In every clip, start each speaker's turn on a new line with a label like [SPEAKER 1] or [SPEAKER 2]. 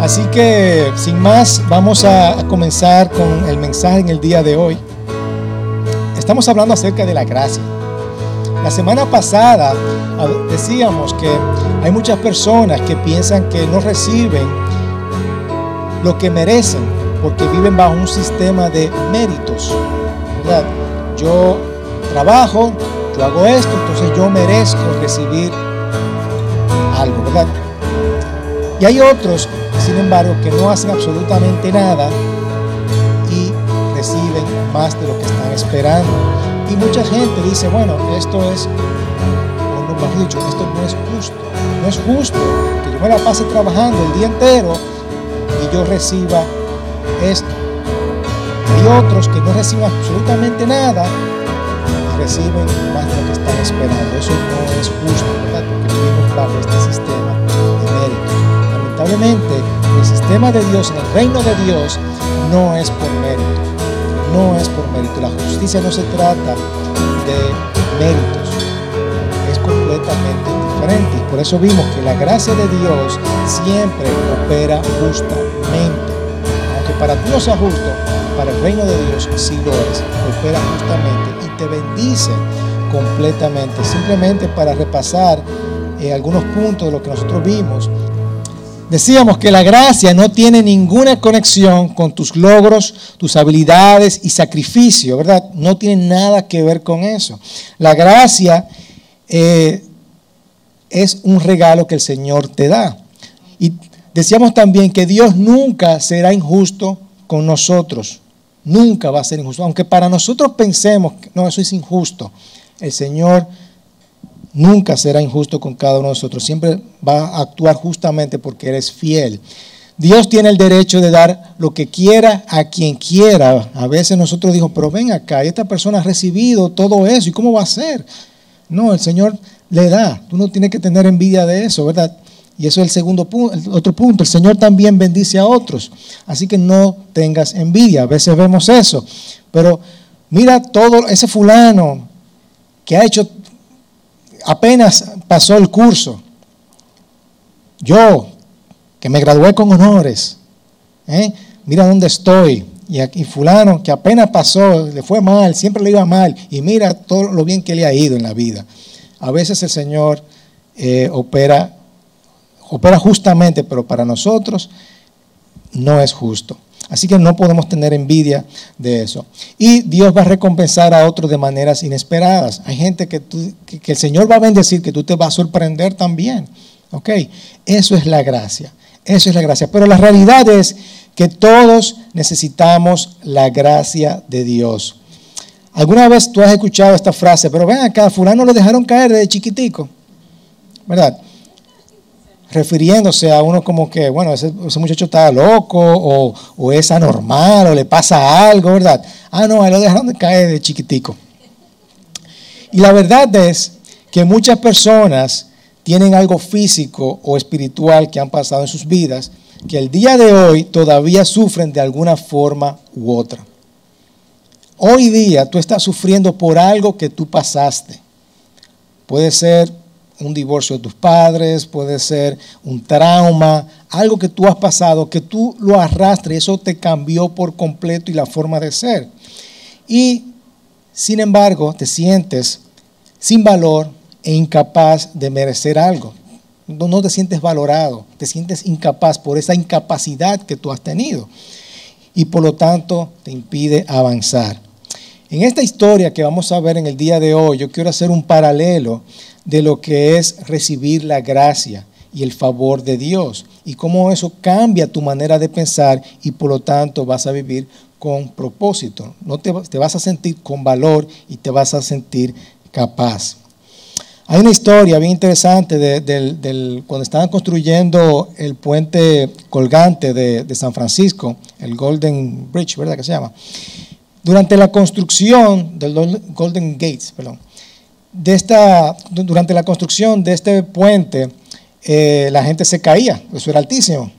[SPEAKER 1] Así que, sin más, vamos a, comenzar con el mensaje en el día de hoy. Estamos hablando acerca de la gracia. La semana pasada ah, decíamos que hay muchas personas que piensan que no reciben lo que merecen porque viven bajo un sistema de méritos. ¿verdad? Yo trabajo, yo hago esto, entonces yo merezco recibir algo, ¿verdad? Y hay otros, sin embargo, que no hacen absolutamente nada y reciben más de lo que están esperando. Y mucha gente dice, bueno, esto es, o no más dicho, esto no es justo. No es justo que yo me la pase trabajando el día entero y yo reciba esto. Hay otros que no reciben absolutamente nada y reciben más de lo que están esperando. Eso no es justo, ¿verdad? Porque vivimos bajo este sistema. Lamentablemente, el sistema de Dios, el reino de Dios, no es por mérito. No es por mérito. La justicia no se trata de méritos. Es completamente diferente. Y por eso vimos que la gracia de Dios siempre opera justamente. Aunque para ti no sea justo, para el reino de Dios sí lo es. Opera justamente y te bendice completamente. Simplemente para repasar eh, algunos puntos de lo que nosotros vimos. Decíamos que la gracia no tiene ninguna conexión con tus logros, tus habilidades y sacrificio, ¿verdad? No tiene nada que ver con eso. La gracia eh, es un regalo que el Señor te da. Y decíamos también que Dios nunca será injusto con nosotros. Nunca va a ser injusto. Aunque para nosotros pensemos, que no, eso es injusto. El Señor nunca será injusto con cada uno de nosotros. Siempre va a actuar justamente porque eres fiel. Dios tiene el derecho de dar lo que quiera a quien quiera. A veces nosotros digo, pero ven acá, esta persona ha recibido todo eso, ¿y cómo va a ser? No, el Señor le da. Tú no tienes que tener envidia de eso, ¿verdad? Y eso es el segundo punto, el otro punto. El Señor también bendice a otros. Así que no tengas envidia. A veces vemos eso. Pero mira todo ese fulano que ha hecho, apenas pasó el curso. Yo, que me gradué con honores. ¿eh? Mira dónde estoy. Y, aquí, fulano que apenas pasó, le fue mal, siempre le iba mal. Y mira todo lo bien que le ha ido en la vida. A veces el Señor eh, opera opera justamente, pero para nosotros no es justo. Así que no podemos tener envidia de eso. Y Dios va a recompensar a otros de maneras inesperadas. Hay gente que, el Señor va a bendecir, que tú te vas a sorprender también. ¿Ok? Eso es la gracia. Eso es la gracia. Pero la realidad es que todos necesitamos la gracia de Dios. ¿Alguna vez tú has escuchado esta frase? Pero ven acá, fulano lo dejaron caer desde chiquitico. ¿Verdad? Refiriéndose a uno como que, bueno, ese, muchacho está loco o, o, es anormal o le pasa algo, ¿verdad? Ah, no, ahí lo dejaron de caer de chiquitico. Y la verdad es que muchas personas tienen algo físico o espiritual que han pasado en sus vidas que el día de hoy todavía sufren de alguna forma u otra. Hoy día tú estás sufriendo por algo que tú pasaste. Puede ser un divorcio de tus padres, puede ser un trauma, algo que tú has pasado, que tú lo arrastres eso te cambió por completo y la forma de ser. Y sin embargo, te sientes sin valor e incapaz de merecer algo. No te sientes valorado, te sientes incapaz por esa incapacidad que tú has tenido. Y por lo tanto te impide avanzar. En esta historia que vamos a ver en el día de hoy, yo quiero hacer un paralelo de lo que es recibir la gracia y el favor de Dios y cómo eso cambia tu manera de pensar y por lo tanto vas a vivir con propósito. No te, te vas a sentir con valor y te vas a sentir capaz. Hay una historia bien interesante de, cuando estaban construyendo el puente colgante de, de, San Francisco, el Golden Bridge, ¿verdad que se llama? Durante la construcción del Golden Gates, perdón, de esta, durante la construcción de este puente, eh, la gente se caía, eso era altísimo,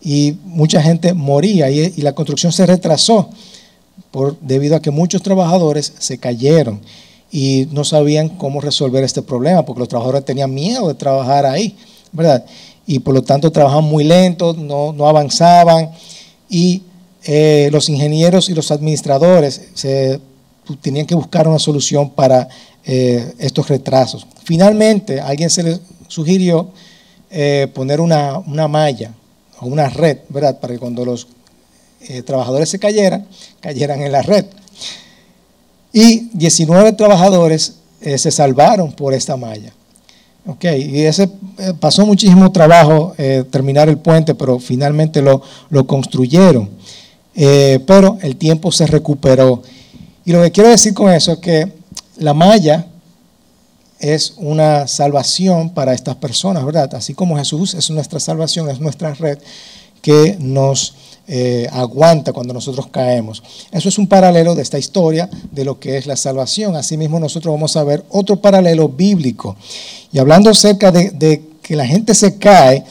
[SPEAKER 1] y mucha gente moría y, la construcción se retrasó por, debido a que muchos trabajadores se cayeron y no sabían cómo resolver este problema, porque los trabajadores tenían miedo de trabajar ahí, ¿verdad? y por lo tanto trabajaban muy lento, no, no avanzaban y eh, los ingenieros y los administradores se, tenían que buscar una solución para eh, estos retrasos. Finalmente, a alguien se le sugirió eh, poner una, malla o una red, ¿verdad? Para que cuando los trabajadores se cayeran, cayeran en la red. Y 19 trabajadores se salvaron por esta malla. Ok, y ese pasó muchísimo trabajo terminar el puente, pero finalmente lo, construyeron. Eh, pero el tiempo se recuperó. Y lo que quiero decir con eso es que la malla es una salvación para estas personas, ¿verdad? Así como Jesús es nuestra salvación, es nuestra red que nos eh, aguanta cuando nosotros caemos. Eso es un paralelo de esta historia de lo que es la salvación. Asimismo nosotros vamos a ver otro paralelo bíblico. Y hablando acerca de, de que la gente se cae,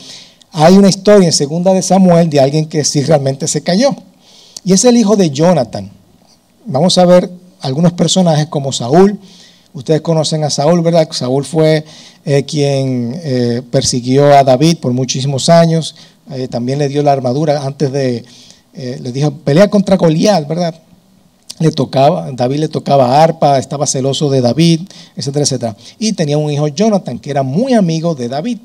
[SPEAKER 1] hay una historia en segunda de Samuel de alguien que sí realmente se cayó. Y es el hijo de Jonathan. Vamos a ver algunos personajes como Saúl. Ustedes conocen a Saúl, ¿verdad? Saúl fue eh, quien eh, persiguió a David por muchísimos años. Eh, también le dio la armadura antes de, le dijo, pelea contra Goliat, ¿verdad? Le tocaba, David le tocaba arpa, estaba celoso de David, etcétera, etcétera. Y tenía un hijo, Jonathan, que era muy amigo de David.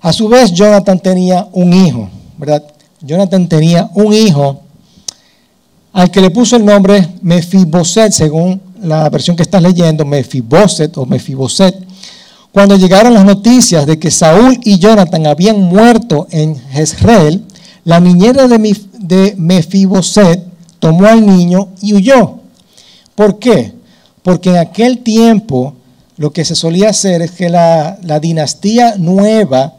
[SPEAKER 1] A su vez, Jonathan tenía un hijo, ¿verdad? Jonathan tenía un hijo al que le puso el nombre Mefiboset, según la versión que estás leyendo, Mefiboset o Mefiboset. Cuando llegaron las noticias de que Saúl y Jonathan habían muerto en Jezreel, la niñera de Mefiboset tomó al niño y huyó. ¿Por qué? Porque en aquel tiempo lo que se solía hacer es que la, la dinastía nueva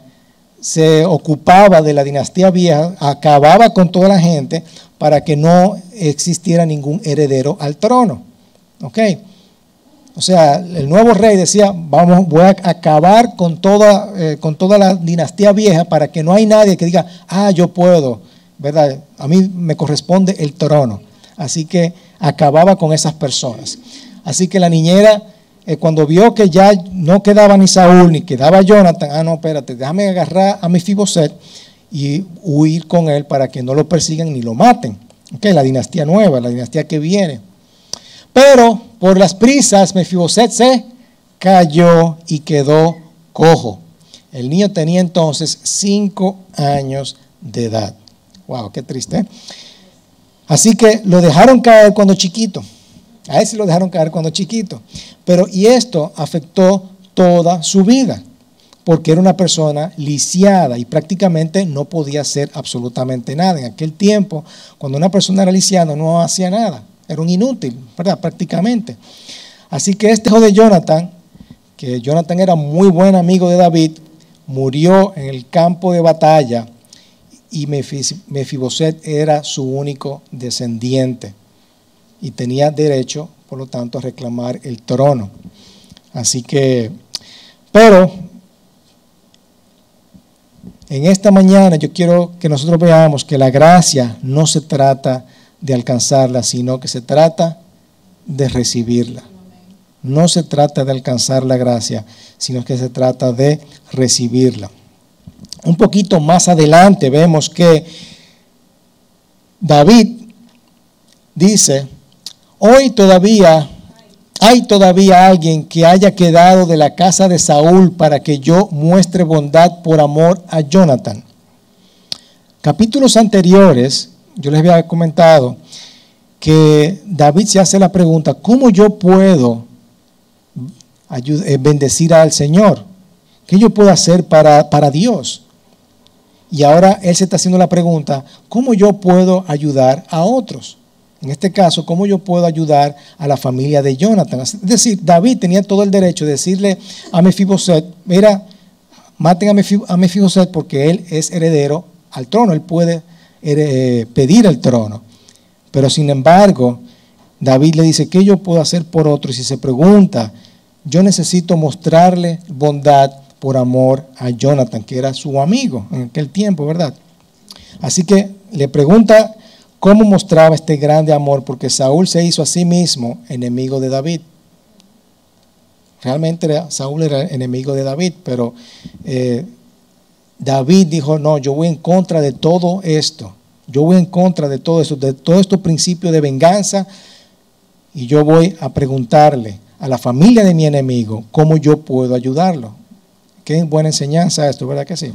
[SPEAKER 1] se ocupaba de la dinastía vieja, acababa con toda la gente para que no existiera ningún heredero al trono. ¿Ok? O sea, el nuevo rey decía, vamos, voy a acabar con toda, eh, con toda la dinastía vieja para que no hay nadie que diga, ah, yo puedo, ¿verdad? A mí me corresponde el trono. Así que acababa con esas personas. Así que la niñera eh, cuando vio que ya no quedaba ni Saúl ni quedaba Jonathan, ah, no, espérate, déjame agarrar a Mefiboset y huir con él para que no lo persigan ni lo maten. Okay, la dinastía nueva, la dinastía que viene. Pero por las prisas, Mefiboset se cayó y quedó cojo. El niño tenía entonces cinco años de edad. Wow, qué triste. Así que lo dejaron caer cuando chiquito. A ese lo dejaron caer cuando chiquito. Pero y esto afectó toda su vida, porque era una persona lisiada y prácticamente no podía hacer absolutamente nada. En aquel tiempo, cuando una persona era lisiada, no hacía nada, era un inútil, ¿verdad? Prácticamente. Así que este hijo de Jonathan, que Jonathan era muy buen amigo de David, murió en el campo de batalla y Mefiboset era su único descendiente y tenía derecho, por lo tanto, a reclamar el trono. Así que, pero en esta mañana yo quiero que nosotros veamos que la gracia no se trata de alcanzarla, sino que se trata de recibirla. No se trata de alcanzar la gracia, sino que se trata de recibirla. Un poquito más adelante vemos que David dice, Hoy todavía hay todavía alguien que haya quedado de la casa de Saúl para que yo muestre bondad por amor a Jonathan. Capítulos anteriores, yo les había comentado que David se hace la pregunta, ¿cómo yo puedo eh, bendecir al Señor? ¿Qué yo puedo hacer para, para Dios? Y ahora él se está haciendo la pregunta, ¿cómo yo puedo ayudar a otros? En este caso, ¿cómo yo puedo ayudar a la familia de Jonathan? Es decir, David tenía todo el derecho de decirle a Mefiboset, mira, maten a Mefiboset porque él es heredero al trono, él puede eh, pedir el trono. Pero sin embargo, David le dice, ¿qué yo puedo hacer por otro? Y si se pregunta, yo necesito mostrarle bondad por amor a Jonathan, que era su amigo en aquel tiempo, ¿verdad? Así que le pregunta cómo mostraba este grande amor, porque Saúl se hizo a sí mismo enemigo de David. Realmente Saúl era enemigo de David, pero eh, David dijo, no, yo voy en contra de todo esto. Yo voy en contra de todo eso, de todo estos principios de venganza. Y yo voy a preguntarle a la familia de mi enemigo cómo yo puedo ayudarlo. Qué buena enseñanza esto, ¿verdad que sí?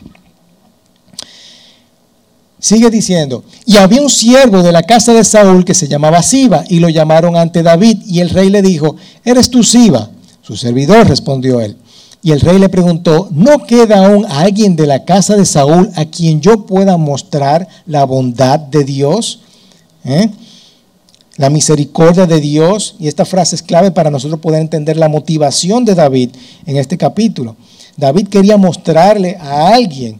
[SPEAKER 1] Sigue diciendo, y había un siervo de la casa de Saúl que se llamaba Siba, y lo llamaron ante David, y el rey le dijo, ¿eres tú Siba? Su servidor respondió él. Y el rey le preguntó, ¿no queda aún alguien de la casa de Saúl a quien yo pueda mostrar la bondad de Dios? ¿Eh? La misericordia de Dios. Y esta frase es clave para nosotros poder entender la motivación de David en este capítulo. David quería mostrarle a alguien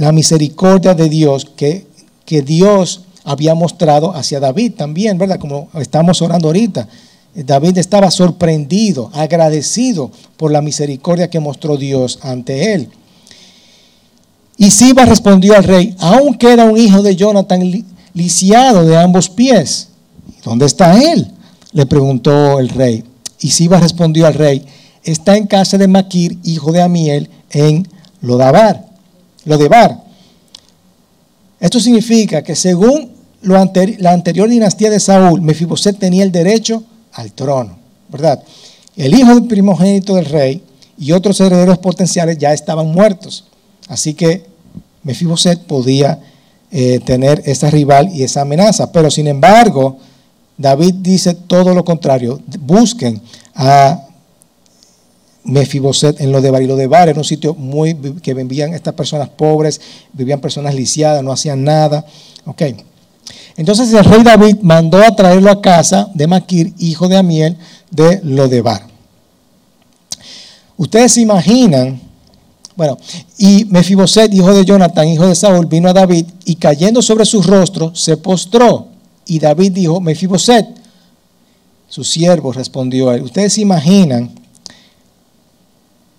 [SPEAKER 1] la misericordia de Dios que, que Dios había mostrado hacia David también, ¿verdad? Como estamos orando ahorita. David estaba sorprendido, agradecido por la misericordia que mostró Dios ante él. Y Siba respondió al rey, aún queda un hijo de Jonathan lisiado de ambos pies. ¿Dónde está él? Le preguntó el rey. Y Siba respondió al rey, está en casa de Maquir, hijo de Amiel, en Lodabar. Lodebar. Esto significa que según la anterior dinastía de Saúl, Mefiboset tenía el derecho al trono, ¿verdad? El hijo del primogénito del rey y otros herederos potenciales ya estaban muertos. Así que Mefiboset podía eh, tener esa rival y esa amenaza. Pero sin embargo, David dice todo lo contrario. Busquen a Mefiboset en lo de Bar. Y lo de Bar era un sitio muy que vivían estas personas pobres, vivían personas lisiadas, no hacían nada. Ok. Entonces el rey David mandó a traerlo a casa de Maquir, hijo de Amiel, de Lodebar. Ustedes se imaginan, bueno, y Mefiboset, hijo de Jonathan, hijo de Saúl, vino a David y cayendo sobre su rostro se postró. Y David dijo, Mefiboset, su siervo respondió a él. Ustedes se imaginan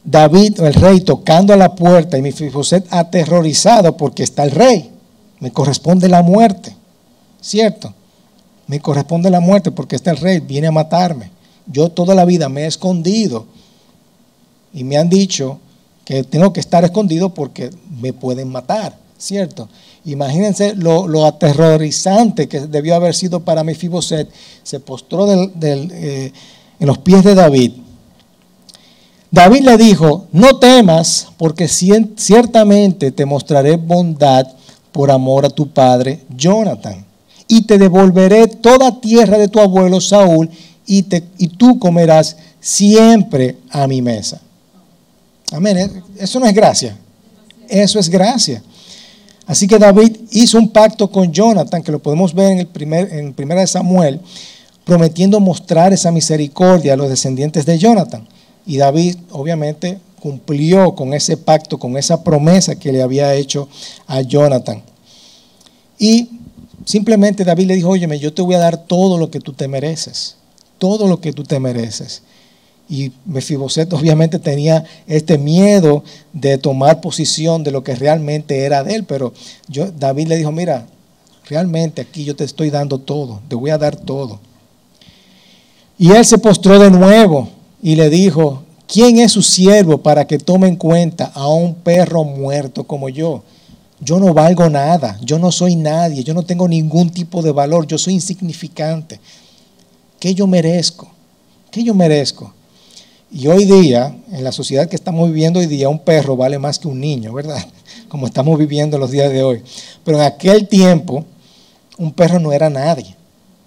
[SPEAKER 1] David, el rey, tocando a la puerta y Mefiboset aterrorizado porque está el rey. Me corresponde la muerte. ¿cierto? Me corresponde la muerte porque este rey viene a matarme. Yo toda la vida me he escondido y me han dicho que tengo que estar escondido porque me pueden matar, ¿cierto? Imagínense lo, aterrorizante que debió haber sido para Mefiboset. Se postró eh, en los pies de David. David le dijo, no temas, porque ciertamente te mostraré bondad por amor a tu padre Jonathan y te devolveré toda tierra de tu abuelo Saúl y, tú comerás siempre a mi mesa. Amén. ¿eh? Eso no es gracia. Eso es gracia. Así que David hizo un pacto con Jonathan, que lo podemos ver en el primer, en primera de Samuel, prometiendo mostrar esa misericordia a los descendientes de Jonathan. Y David, obviamente, cumplió con ese pacto, con esa promesa que le había hecho a Jonathan. Y Simplemente David le dijo, óyeme, yo te voy a dar todo lo que tú te mereces, todo lo que tú te mereces. Y Mefiboset obviamente tenía este miedo de tomar posición de lo que realmente era de él, pero yo, David le dijo, mira, realmente aquí yo te estoy dando todo, te voy a dar todo. Y él se postró de nuevo y le dijo, ¿quién es su siervo para que tome en cuenta a un perro muerto como yo? yo no valgo nada, yo no soy nadie, yo no tengo ningún tipo de valor, yo soy insignificante. ¿Qué yo merezco? ¿Qué yo merezco? Y hoy día, en la sociedad que estamos viviendo hoy día, un perro vale más que un niño, ¿verdad? Como estamos viviendo los días de hoy. Pero en aquel tiempo, un perro no era nadie.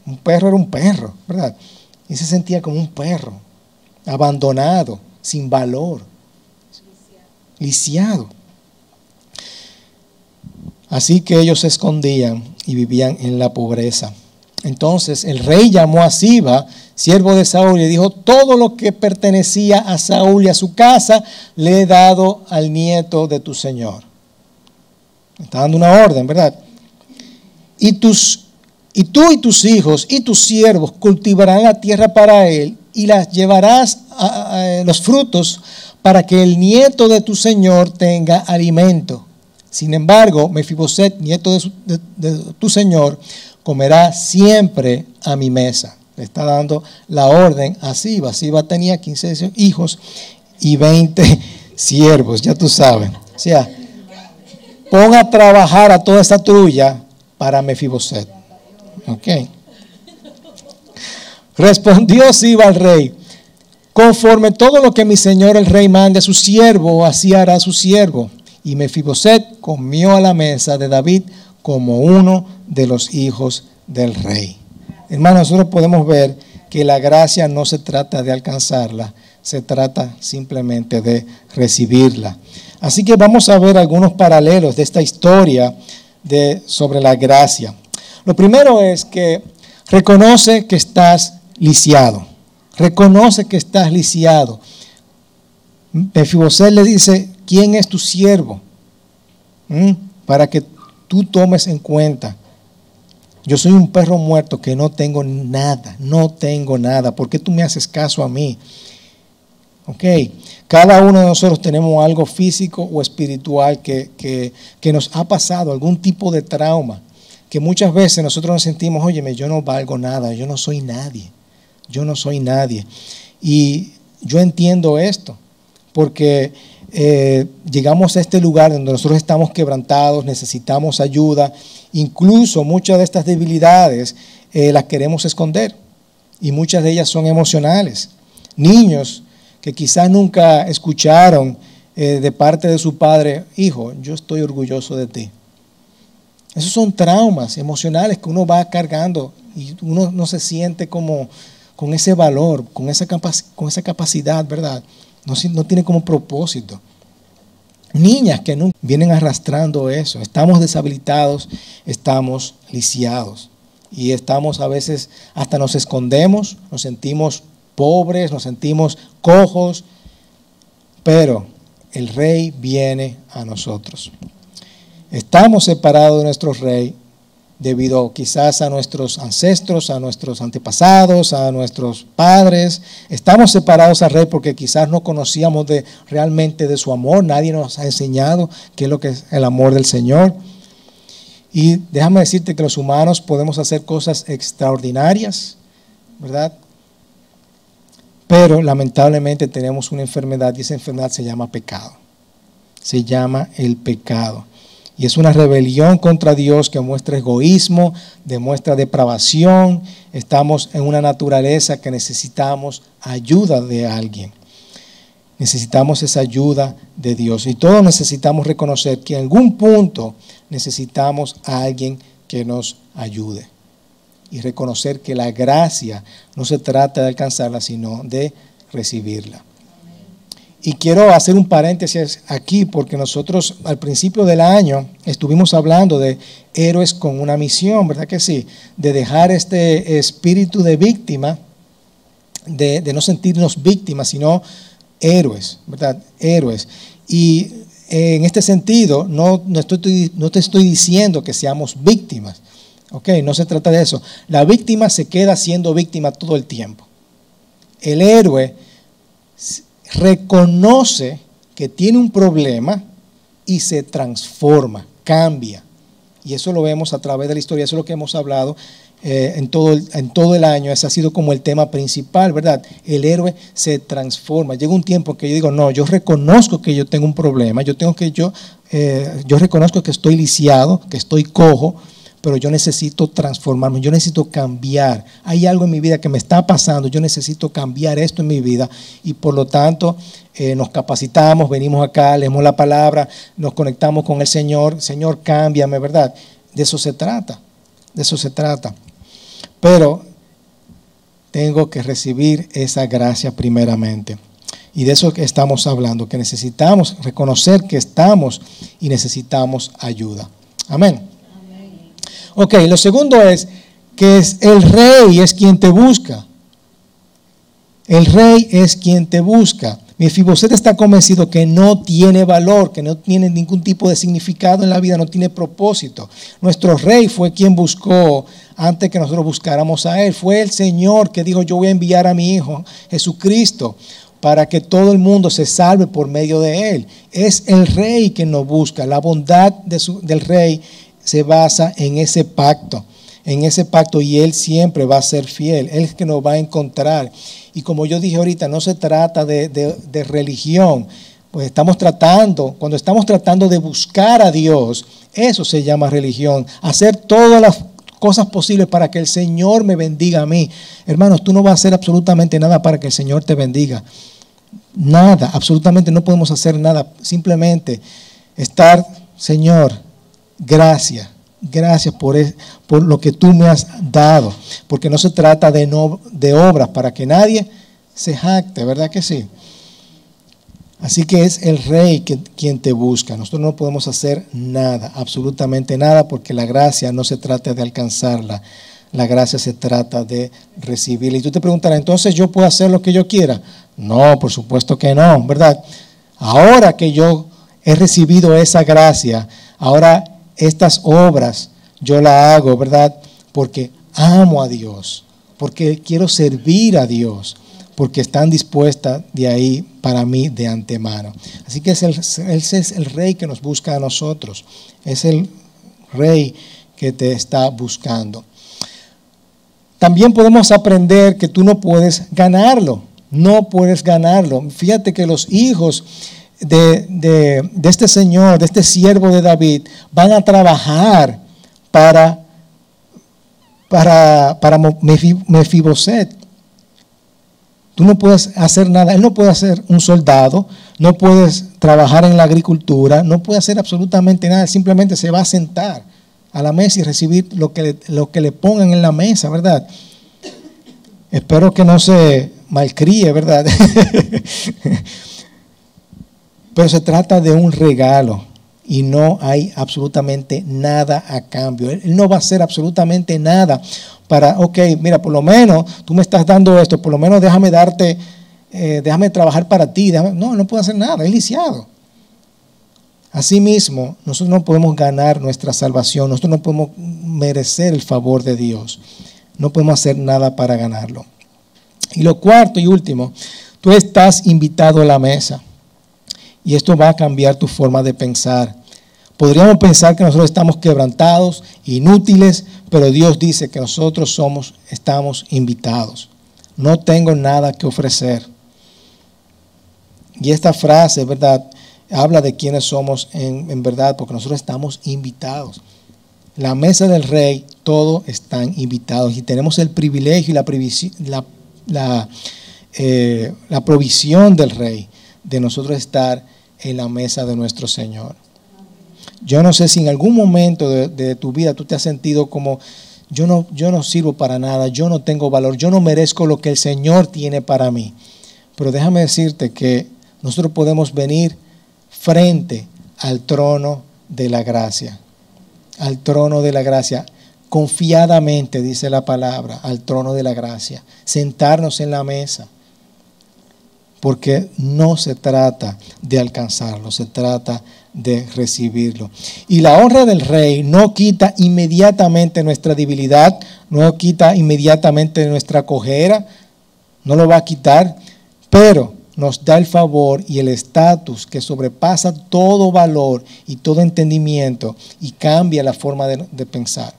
[SPEAKER 1] Un perro era un perro, ¿verdad? Y se sentía como un perro, abandonado, sin valor, lisiado. Así que ellos se escondían y vivían en la pobreza. Entonces el rey llamó a Siba, siervo de Saúl, y dijo, todo lo que pertenecía a Saúl y a su casa le he dado al nieto de tu señor. Está dando una orden, ¿verdad? Y, tus, y tú y tus hijos y tus siervos cultivarán la tierra para él y las llevarás a los frutos para que el nieto de tu señor tenga alimento. Sin embargo, Mefiboset, nieto de, tu señor, comerá siempre a mi mesa. Le está dando la orden a Siba. Siba tenía 15 hijos y 20 siervos, ya tú sabes. O sea, pon a trabajar a toda esta trulla para Mefiboset. Ok. Respondió Siba al rey, conforme todo lo que mi señor el rey mande a su siervo, así hará su siervo. Y Mefiboset comió a la mesa de David como uno de los hijos del rey. Hermanos, nosotros podemos ver que la gracia no se trata de alcanzarla, se trata simplemente de recibirla. Así que vamos a ver algunos paralelos de esta historia de, sobre la gracia. Lo primero es que reconoce que estás lisiado. Reconoce que estás lisiado. Mefiboset le dice, ¿quién es tu siervo? ¿Mm? Para que tú tomes en cuenta. Yo soy un perro muerto que no tengo nada, no tengo nada. ¿Por qué tú me haces caso a mí? Ok, cada uno de nosotros tenemos algo físico o espiritual que, que, nos ha pasado, algún tipo de trauma, que muchas veces nosotros nos sentimos, óyeme, yo no valgo nada, yo no soy nadie, yo no soy nadie. Y yo entiendo esto, porque eh, llegamos a este lugar donde nosotros estamos quebrantados, necesitamos ayuda, incluso muchas de estas debilidades eh, las queremos esconder y muchas de ellas son emocionales. Niños que quizás nunca escucharon eh, de parte de su padre, hijo, yo estoy orgulloso de ti. Esos son traumas emocionales que uno va cargando y uno no se siente como con ese valor, con esa, con esa capacidad, ¿verdad? No, no tiene como propósito. Niñas que no vienen arrastrando eso. Estamos deshabilitados, estamos lisiados. Y estamos a veces, hasta nos escondemos, nos sentimos pobres, nos sentimos cojos, pero el rey viene a nosotros. Estamos separados de nuestro rey debido quizás a nuestros ancestros, a nuestros antepasados, a nuestros padres. Estamos separados al rey porque quizás no conocíamos realmente de su amor, nadie nos ha enseñado qué es lo que es el amor del Señor. Y déjame decirte que los humanos podemos hacer cosas extraordinarias, ¿verdad? Pero lamentablemente tenemos una enfermedad y esa enfermedad se llama pecado. Se llama el pecado. Y es una rebelión contra Dios que muestra egoísmo, demuestra depravación. Estamos en una naturaleza que necesitamos ayuda de alguien. Necesitamos esa ayuda de Dios. Y todos necesitamos reconocer que en algún punto necesitamos a alguien que nos ayude y reconocer que la gracia no se trata de alcanzarla, sino de recibirla. Y quiero hacer un paréntesis aquí porque nosotros al principio del año estuvimos hablando de héroes con una misión, ¿verdad que sí? De dejar este espíritu de víctima, de, no sentirnos víctimas, sino héroes, ¿verdad? Héroes. Y en este sentido, no, no, te estoy diciendo que seamos víctimas, Ok, no se trata de eso. La víctima se queda siendo víctima todo el tiempo. El héroe reconoce que tiene un problema y se transforma, cambia. Y eso lo vemos a través de la historia, eso es lo que hemos hablado eh, en, todo el, año, ese ha sido como el tema principal, ¿verdad? El héroe se transforma. Llega un tiempo que yo digo, no, yo reconozco que yo tengo un problema, yo tengo que yo, eh, yo reconozco que estoy lisiado, que estoy cojo, pero yo necesito transformarme, yo necesito cambiar. Hay algo en mi vida que me está pasando, yo necesito cambiar esto en mi vida y por lo tanto eh, nos capacitamos, venimos acá, leemos la palabra, nos conectamos con el Señor. Señor, cámbiame, ¿verdad? De eso se trata, de eso se trata. Pero tengo que recibir esa gracia primeramente. Y de eso que estamos hablando, que necesitamos reconocer que estamos y necesitamos ayuda. Amén. Ok, lo segundo es que es el rey es quien te busca. El rey es quien te busca. Mefiboset está convencido que no tiene valor, que no tiene ningún tipo de significado en la vida, no tiene propósito. Nuestro rey fue quien buscó antes que nosotros buscáramos a él. Fue el Señor que dijo, yo voy a enviar a mi Hijo Jesucristo para que todo el mundo se salve por medio de él. Es el rey que nos busca. La bondad del rey se basa en ese pacto, en ese pacto y Él siempre va a ser fiel, Él es que nos va a encontrar. Y como yo dije ahorita, no se trata de, religión, pues estamos tratando, cuando estamos tratando de buscar a Dios, eso se llama religión. Hacer todas las cosas posibles para que el Señor me bendiga a mí. Hermanos, tú no vas a hacer absolutamente nada para que el Señor te bendiga. Nada, absolutamente no podemos hacer nada. Simplemente estar, Señor, gracias. Gracias por, por lo que tú me has dado. Porque no se trata de, no, de obras para que nadie se jacte, ¿verdad que sí? Así que es el rey quien te busca. Nosotros no podemos hacer nada, absolutamente nada, porque la gracia no se trata de alcanzarla. La gracia se trata de recibirla. Y tú te preguntarás, entonces yo puedo hacer lo que yo quiera. No, por supuesto que no, ¿verdad? Ahora que yo he recibido esa gracia, ahora estas obras yo la hago, ¿verdad? Porque amo a Dios, porque quiero servir a Dios porque están dispuestas de ahí para mí de antemano. Así que es el, ese es el rey que nos busca a nosotros, es el rey que te está buscando. También podemos aprender que tú no puedes ganarlo, no puedes ganarlo. Fíjate que los hijos de, de, este Señor, de este siervo de David, van a trabajar para, para, para Mefiboset Tú no puedes hacer nada. Él no puede ser un soldado, no puedes trabajar en la agricultura, no puede hacer absolutamente nada. Simplemente se va a sentar a la mesa y recibir lo que le, lo que le pongan en la mesa, ¿verdad? Espero que no se malcríe, ¿verdad? Pero se trata de un regalo y no hay absolutamente nada a cambio. Él no va a hacer absolutamente nada para, ok, mira, por lo menos tú me estás dando esto, por lo menos déjame darte, eh, déjame trabajar para ti. no, no puedo hacer nada, es lisiado. Asimismo, nosotros no podemos ganar nuestra salvación, nosotros no podemos merecer el favor de Dios, no podemos hacer nada para ganarlo. Y lo cuarto y último, tú estás invitado a la mesa y esto va a cambiar tu forma de pensar. Podríamos pensar que nosotros estamos quebrantados, inútiles, pero Dios dice que nosotros somos, estamos invitados. No tengo nada que ofrecer. Y esta frase, ¿verdad? Habla de quiénes somos en, verdad, porque nosotros estamos invitados. La mesa del rey, todos están invitados y tenemos el privilegio y la, eh, la provisión del rey de nosotros estar en la mesa de nuestro Señor. Yo no sé si en algún momento de, tu vida tú te has sentido como, yo no, yo no sirvo para nada, yo no tengo valor, yo no merezco lo que el Señor tiene para mí. Pero déjame decirte que nosotros podemos venir frente al trono de la gracia, al trono de la gracia, confiadamente, dice la palabra, al trono de la gracia, sentarnos en la mesa porque no se trata de alcanzarlo, se trata de recibirlo. Y la honra del rey no quita inmediatamente nuestra debilidad, no quita inmediatamente nuestra cojera, no lo va a quitar, pero nos da el favor y el estatus que sobrepasa todo valor y todo entendimiento y cambia la forma de, pensar.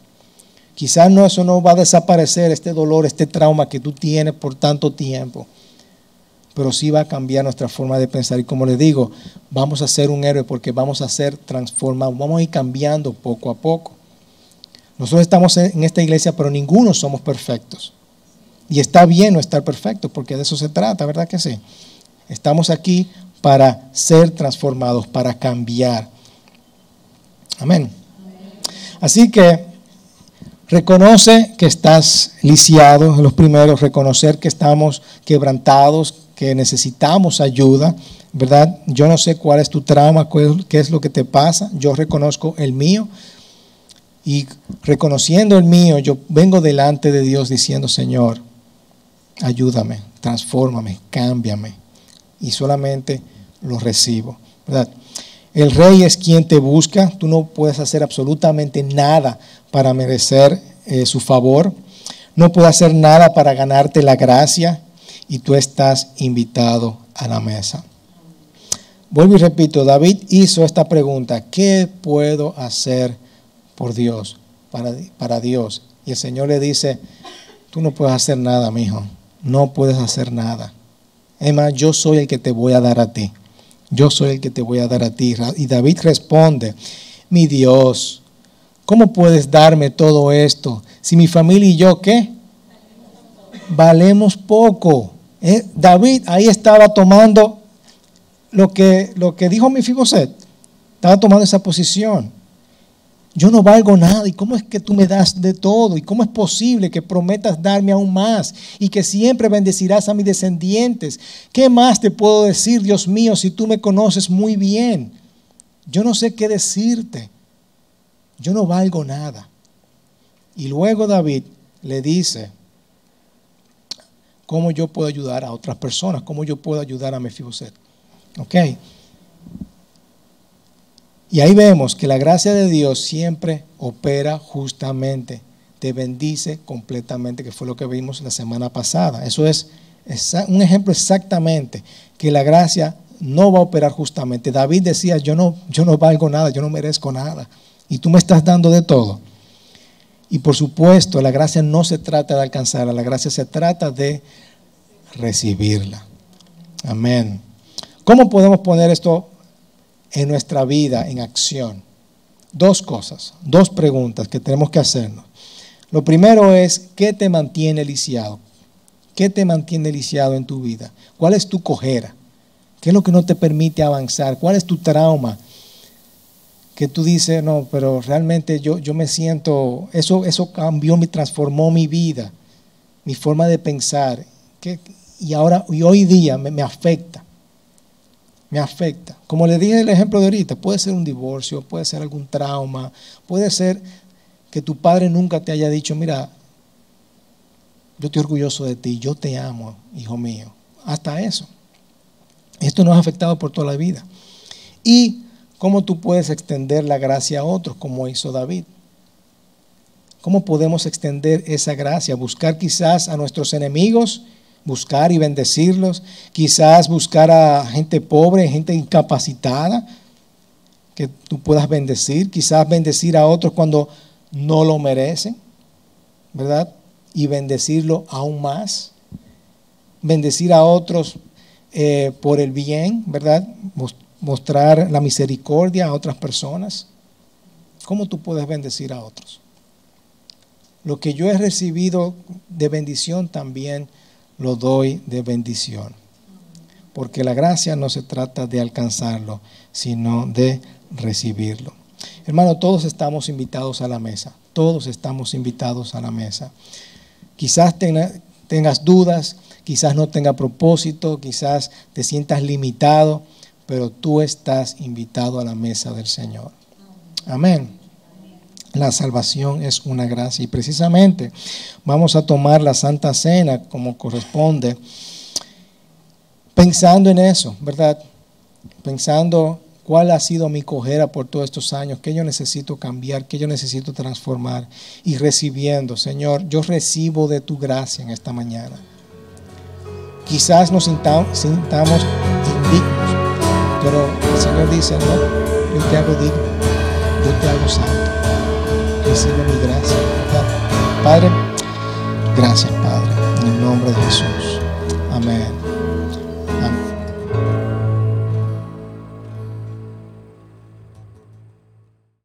[SPEAKER 1] Quizás no, eso no va a desaparecer, este dolor, este trauma que tú tienes por tanto tiempo pero sí va a cambiar nuestra forma de pensar. Y como les digo, vamos a ser un héroe porque vamos a ser transformados, vamos a ir cambiando poco a poco. Nosotros estamos en esta iglesia, pero ninguno somos perfectos. Y está bien no estar perfecto, porque de eso se trata, ¿verdad que sí? Estamos aquí para ser transformados, para cambiar. Amén. Así que reconoce que estás lisiado, los primeros, reconocer que estamos quebrantados, que necesitamos ayuda, ¿verdad? Yo no sé cuál es tu trauma, qué es lo que te pasa, yo reconozco el mío. Y reconociendo el mío, yo vengo delante de Dios diciendo, Señor, ayúdame, transfórmame, cámbiame. Y solamente lo recibo, ¿verdad? El rey es quien te busca, tú no puedes hacer absolutamente nada para merecer eh, su favor, no puedes hacer nada para ganarte la gracia, y tú estás invitado a la mesa. Vuelvo y repito, David hizo esta pregunta, ¿qué puedo hacer por Dios, para, para Dios? Y el Señor le dice, tú no puedes hacer nada, mi hijo, no puedes hacer nada. Es más, yo soy el que te voy a dar a ti. yo soy el que te voy a dar a ti. Y David responde, mi Dios, ¿cómo puedes darme todo esto? Si mi familia y yo, ¿qué? Valemos poco. Eh, David ahí estaba tomando lo que, lo que dijo Mefiboset. Estaba tomando esa posición. Yo no valgo nada. ¿Y cómo es que tú me das de todo? ¿Y cómo es posible que prometas darme aún más? Y que siempre bendecirás a mis descendientes. ¿Qué más te puedo decir, Dios mío, si tú me conoces muy bien? Yo no sé qué decirte. Yo no valgo nada. Y luego David le dice, ¿cómo yo puedo ayudar a otras personas? ¿Cómo yo puedo ayudar a Mefiboset? ¿Ok? Y ahí vemos que la gracia de Dios siempre opera justamente, te bendice completamente, que fue lo que vimos la semana pasada. Eso es un ejemplo exactamente, que la gracia no va a operar justamente. David decía, yo no, yo no valgo nada, yo no merezco nada, y tú me estás dando de todo. Y por supuesto, la gracia no se trata de alcanzarla, la gracia se trata de recibirla. Amén. ¿Cómo podemos poner esto en nuestra vida en acción. Dos cosas, dos preguntas que tenemos que hacernos. Lo primero es, ¿qué te mantiene lisiado? ¿Qué te mantiene lisiado en tu vida? ¿Cuál es tu cojera? ¿Qué es lo que no te permite avanzar? ¿Cuál es tu trauma? Que tú dices, no, pero realmente yo, yo me siento, eso, eso cambió, me transformó mi vida, mi forma de pensar. y ahora, y hoy día me afecta me afecta. Como le dije el ejemplo de ahorita, puede ser un divorcio, puede ser algún trauma, puede ser que tu padre nunca te haya dicho, mira, yo estoy orgulloso de ti, yo te amo, hijo mío. Hasta eso. Esto nos ha afectado por toda la vida. Y cómo tú puedes extender la gracia a otros, como hizo David. ¿Cómo podemos extender esa gracia? Buscar quizás a nuestros enemigos buscar y bendecirlos, quizás buscar a gente pobre, gente incapacitada, que tú puedas bendecir, quizás bendecir a otros cuando no lo merecen, ¿verdad? Y bendecirlo aún más, bendecir a otros eh, por el bien, ¿verdad? Mostrar la misericordia a otras personas. ¿Cómo tú puedes bendecir a otros? Lo que yo he recibido de bendición también lo doy de bendición. Porque la gracia no se trata de alcanzarlo, sino de recibirlo. Hermano, todos estamos invitados a la mesa. Todos estamos invitados a la mesa. Quizás tengas dudas, quizás no tenga propósito, quizás te sientas limitado, pero tú estás invitado a la mesa del Señor. Amén. La salvación es una gracia y precisamente vamos a tomar la Santa Cena como corresponde, pensando en eso, ¿verdad? Pensando cuál ha sido mi cojera por todos estos años, qué yo necesito cambiar, qué yo necesito transformar y recibiendo, Señor, yo recibo de tu gracia en esta mañana. Quizás nos sintamos, pero el Señor dice, no, yo te hago digno, yo te hago santo recibe mi gracia. Padre, gracias Padre, en el nombre de Jesús. Amén.